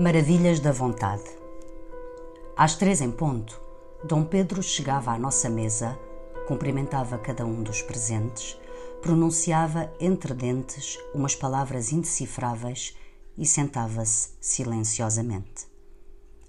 Maravilhas da Vontade. Às três em ponto, Dom Pedro chegava à nossa mesa, cumprimentava cada um dos presentes, pronunciava entre dentes umas palavras indecifráveis e sentava-se silenciosamente.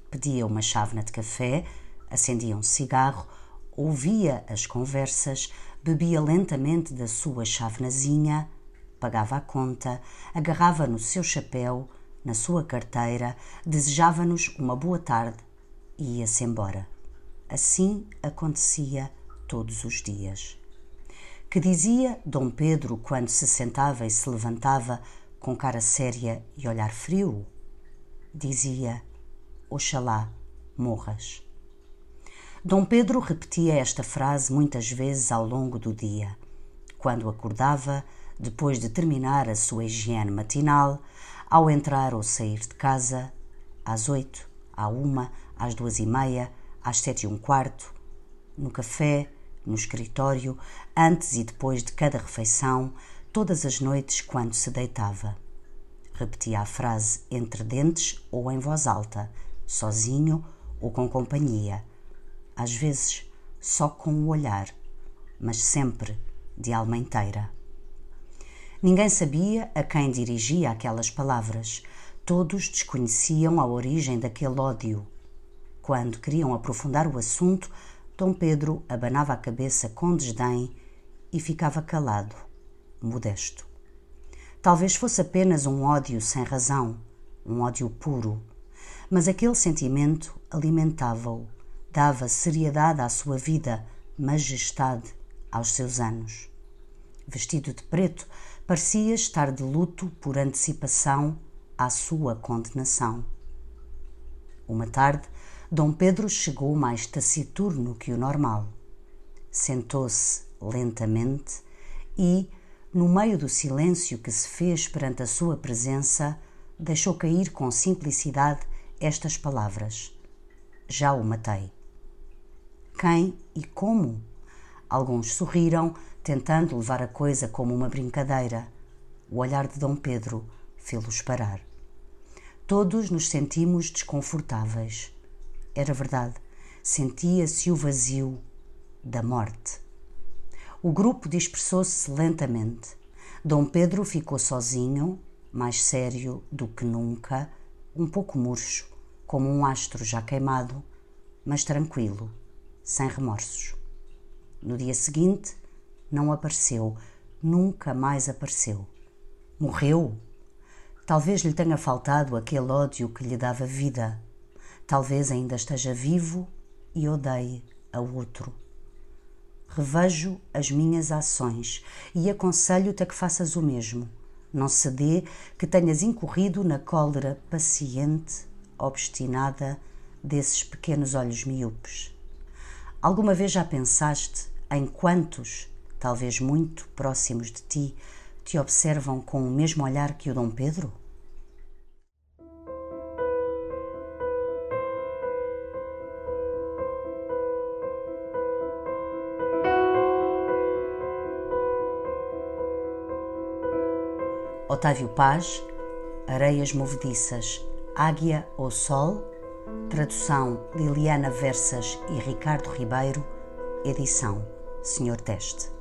Pedia uma chávena de café, acendia um cigarro, ouvia as conversas, bebia lentamente da sua chávenazinha, pagava a conta, agarrava no seu chapéu, na sua carteira, desejava-nos uma boa tarde e ia-se embora. Assim acontecia todos os dias. Que dizia Dom Pedro quando se sentava e se levantava com cara séria e olhar frio? Dizia: Oxalá morras. Dom Pedro repetia esta frase muitas vezes ao longo do dia. Quando acordava, depois de terminar a sua higiene matinal, ao entrar ou sair de casa, às oito, à uma, às duas e meia, às sete e um quarto, no café, no escritório, antes e depois de cada refeição, todas as noites quando se deitava. Repetia a frase entre dentes ou em voz alta, sozinho ou com companhia, às vezes só com o olhar, mas sempre de alma inteira. Ninguém sabia a quem dirigia aquelas palavras. Todos desconheciam a origem daquele ódio. Quando queriam aprofundar o assunto, Dom Pedro abanava a cabeça com desdém e ficava calado, modesto. Talvez fosse apenas um ódio sem razão, um ódio puro, mas aquele sentimento alimentava-o, dava seriedade à sua vida, majestade aos seus anos. Vestido de preto, parecia estar de luto por antecipação à sua condenação. Uma tarde, Dom Pedro chegou mais taciturno que o normal. Sentou-se lentamente e, no meio do silêncio que se fez perante a sua presença, deixou cair com simplicidade estas palavras: Já o matei. Quem e como? Alguns sorriram, tentando levar a coisa como uma brincadeira. O olhar de Dom Pedro fê-los parar. Todos nos sentimos desconfortáveis. Era verdade, sentia-se o vazio da morte. O grupo dispersou-se lentamente. Dom Pedro ficou sozinho, mais sério do que nunca, um pouco murcho, como um astro já queimado, mas tranquilo, sem remorsos. No dia seguinte, não apareceu, nunca mais apareceu. Morreu? Talvez lhe tenha faltado aquele ódio que lhe dava vida. Talvez ainda esteja vivo e odeie a outro. Revejo as minhas ações e aconselho-te a que faças o mesmo. Não se dê que tenhas incorrido na cólera paciente, obstinada desses pequenos olhos miúpes. Alguma vez já pensaste em quantos talvez muito próximos de ti, te observam com o mesmo olhar que o Dom Pedro? Otávio Paz, Areias Movediças, Águia ou Sol, tradução Liliana Versas e Ricardo Ribeiro, edição Senhor Teste.